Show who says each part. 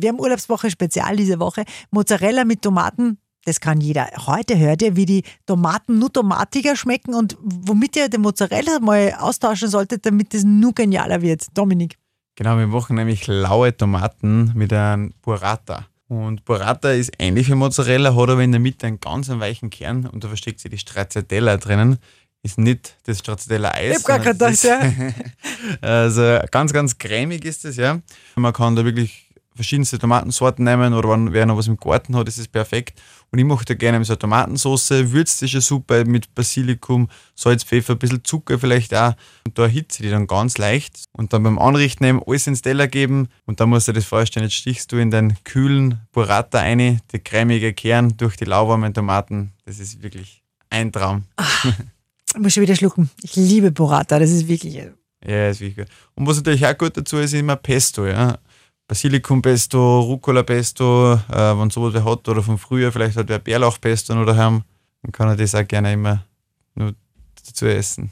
Speaker 1: Wir haben Urlaubswoche Spezial diese Woche. Mozzarella mit Tomaten, das kann jeder. Heute hört ihr, wie die Tomaten nur tomatiger schmecken und womit ihr den Mozzarella mal austauschen solltet, damit es nur genialer wird. Dominik.
Speaker 2: Genau, wir machen nämlich laue Tomaten mit einem Burrata. Und Burrata ist ähnlich wie Mozzarella, hat aber in der Mitte einen ganz weichen Kern und da versteckt sich die Stracciatella drinnen. Ist nicht das Stracciatella-Eis.
Speaker 1: Ich hab gar kein gedacht, ja.
Speaker 2: also ganz, ganz cremig ist das, ja. Man kann da wirklich verschiedenste Tomatensorten nehmen oder wenn wer noch was im Garten hat, ist es perfekt. Und ich mache da gerne so eine Tomatensauce, würzt die schon super mit Basilikum, Salz, Pfeffer, ein bisschen Zucker vielleicht auch. Und da erhitze ich die dann ganz leicht. Und dann beim Anrichten eben alles ins Teller geben. Und dann musst du dir das vorstellen, jetzt stichst du in den kühlen Burrata rein, die cremige Kern durch die lauwarmen Tomaten. Das ist wirklich ein Traum.
Speaker 1: Ach, ich muss schon wieder schlucken. Ich liebe Burrata, das ist wirklich.
Speaker 2: Ja, ist wirklich gut. Und was natürlich auch gut dazu ist, ist immer Pesto. Ja. Basilikumpesto, Rucola-Pesto, äh, wenn sowas wer hat, oder vom Frühjahr vielleicht hat wer Bärlauchpesto noch daheim, dann kann er das auch gerne immer nur dazu essen.